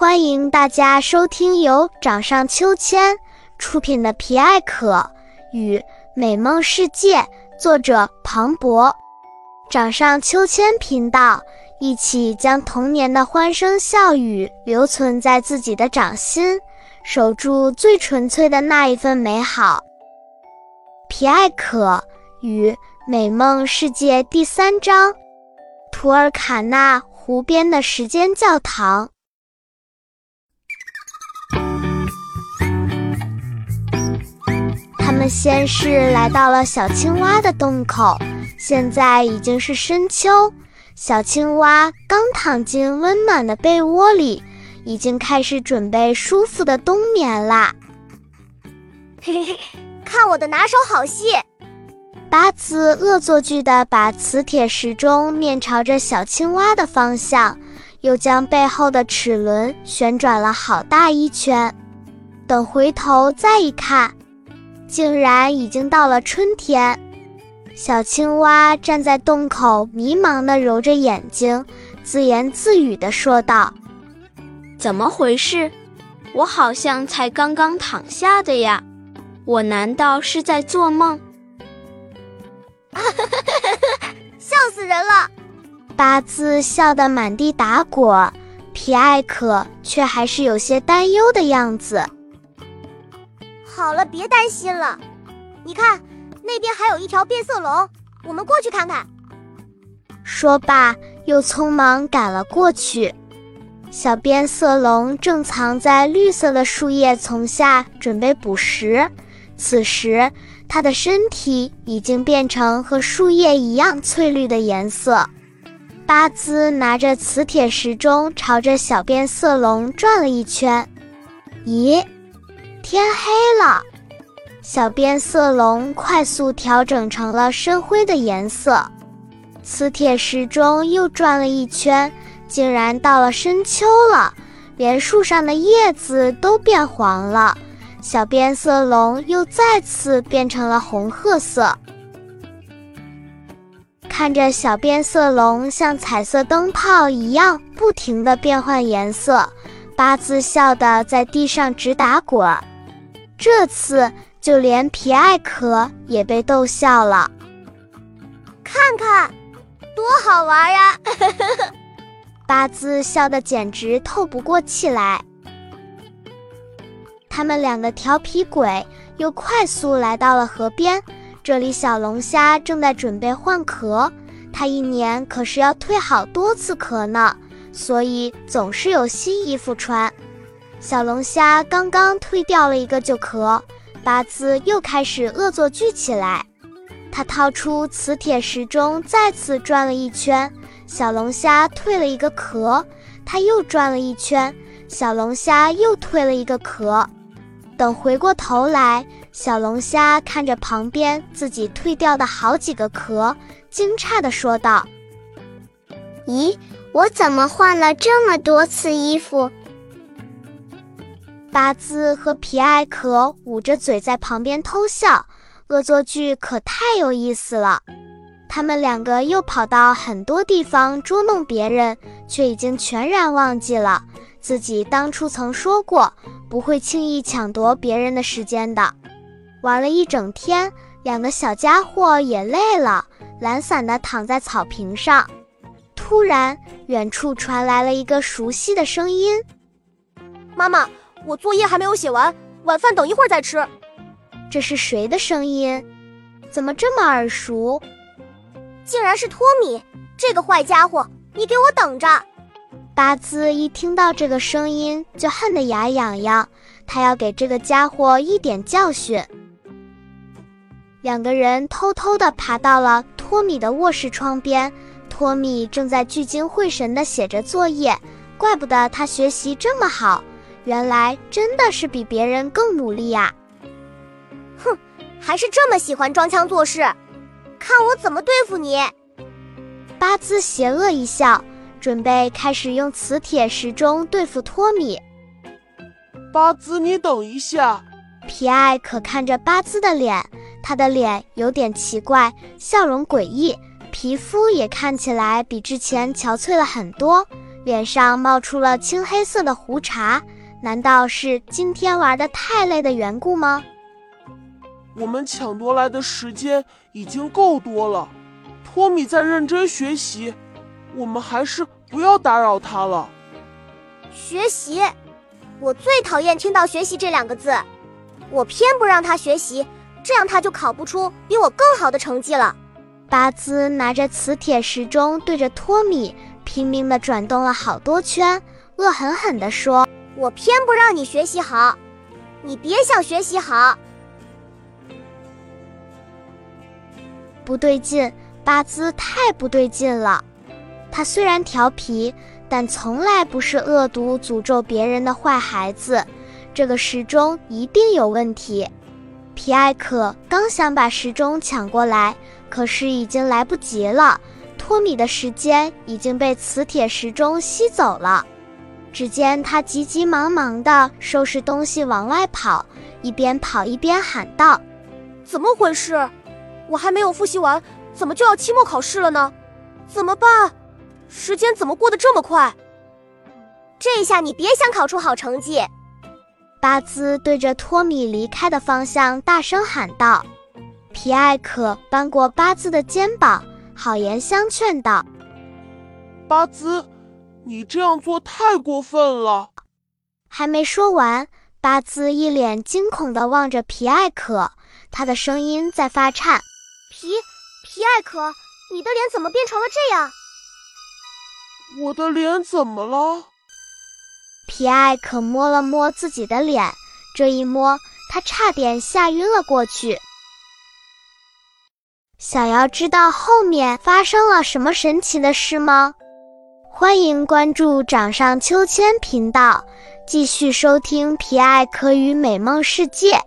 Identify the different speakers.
Speaker 1: 欢迎大家收听由掌上秋千出品的《皮艾可与美梦世界》，作者庞博。掌上秋千频道，一起将童年的欢声笑语留存在自己的掌心，守住最纯粹的那一份美好。皮艾可与美梦世界第三章：图尔卡纳湖边的时间教堂。先是来到了小青蛙的洞口。现在已经是深秋，小青蛙刚躺进温暖的被窝里，已经开始准备舒服的冬眠啦。
Speaker 2: 嘿嘿嘿，看我的拿手好戏！
Speaker 1: 八字恶作剧地把磁铁时钟面朝着小青蛙的方向，又将背后的齿轮旋转了好大一圈。等回头再一看，竟然已经到了春天。小青蛙站在洞口，迷茫地揉着眼睛，自言自语地说道：“
Speaker 3: 怎么回事？我好像才刚刚躺下的呀！我难道是在做梦？”
Speaker 2: 哈哈哈哈哈！笑死人了！
Speaker 1: 八字笑得满地打滚，皮艾可却还是有些担忧的样子。
Speaker 2: 好了，别担心了，你看。那边还有一条变色龙，我们过去看看。
Speaker 1: 说罢，又匆忙赶了过去。小变色龙正藏在绿色的树叶丛下，准备捕食。此时，它的身体已经变成和树叶一样翠绿的颜色。巴兹拿着磁铁时钟，朝着小变色龙转了一圈。咦，天黑了。小变色龙快速调整成了深灰的颜色，磁铁时钟又转了一圈，竟然到了深秋了，连树上的叶子都变黄了。小变色龙又再次变成了红褐色。看着小变色龙像彩色灯泡一样不停地变换颜色，八字笑得在地上直打滚。这次。就连皮艾可也被逗笑了，
Speaker 2: 看看，多好玩呀！
Speaker 1: 八字笑得简直透不过气来。他们两个调皮鬼又快速来到了河边，这里小龙虾正在准备换壳，它一年可是要蜕好多次壳呢，所以总是有新衣服穿。小龙虾刚刚蜕掉了一个旧壳。八字又开始恶作剧起来，他掏出磁铁时钟，再次转了一圈。小龙虾蜕了一个壳，他又转了一圈，小龙虾又蜕了一个壳。等回过头来，小龙虾看着旁边自己蜕掉的好几个壳，惊诧地说道：“
Speaker 4: 咦，我怎么换了这么多次衣服？”
Speaker 1: 八字和皮埃可捂着嘴在旁边偷笑，恶作剧可太有意思了。他们两个又跑到很多地方捉弄别人，却已经全然忘记了自己当初曾说过不会轻易抢夺别人的时间的。玩了一整天，两个小家伙也累了，懒散地躺在草坪上。突然，远处传来了一个熟悉的声音：“
Speaker 2: 妈妈。”我作业还没有写完，晚饭等一会儿再吃。
Speaker 1: 这是谁的声音？怎么这么耳熟？
Speaker 2: 竟然是托米！这个坏家伙，你给我等着！
Speaker 1: 巴兹一听到这个声音就恨得牙痒痒，他要给这个家伙一点教训。两个人偷偷地爬到了托米的卧室窗边，托米正在聚精会神地写着作业，怪不得他学习这么好。原来真的是比别人更努力呀！
Speaker 2: 哼，还是这么喜欢装腔作势，看我怎么对付你！
Speaker 1: 巴兹邪恶一笑，准备开始用磁铁时钟对付托米。
Speaker 5: 巴兹，你等一下！
Speaker 1: 皮埃可看着巴兹的脸，他的脸有点奇怪，笑容诡异，皮肤也看起来比之前憔悴了很多。脸上冒出了青黑色的胡茬。难道是今天玩的太累的缘故吗？
Speaker 5: 我们抢夺来的时间已经够多了，托米在认真学习，我们还是不要打扰他了。
Speaker 2: 学习，我最讨厌听到“学习”这两个字，我偏不让他学习，这样他就考不出比我更好的成绩了。
Speaker 1: 巴兹拿着磁铁时钟对着托米拼命地转动了好多圈，恶狠狠地说。
Speaker 2: 我偏不让你学习好，你别想学习好。
Speaker 1: 不对劲，巴兹太不对劲了。他虽然调皮，但从来不是恶毒诅咒别人的坏孩子。这个时钟一定有问题。皮埃克刚想把时钟抢过来，可是已经来不及了。托米的时间已经被磁铁时钟吸走了。只见他急急忙忙地收拾东西往外跑，一边跑一边喊道：“
Speaker 2: 怎么回事？我还没有复习完，怎么就要期末考试了呢？怎么办？时间怎么过得这么快？这下你别想考出好成绩！”
Speaker 1: 巴兹对着托米离开的方向大声喊道。皮埃可扳过巴兹的肩膀，好言相劝道：“
Speaker 5: 巴兹。”你这样做太过分了！
Speaker 1: 还没说完，巴兹一脸惊恐地望着皮艾可，他的声音在发颤：“
Speaker 2: 皮皮艾可，你的脸怎么变成了这样？
Speaker 5: 我的脸怎么了？”
Speaker 1: 皮艾可摸了摸自己的脸，这一摸，他差点吓晕了过去。想要知道后面发生了什么神奇的事吗？欢迎关注掌上秋千频道，继续收听皮艾可与美梦世界。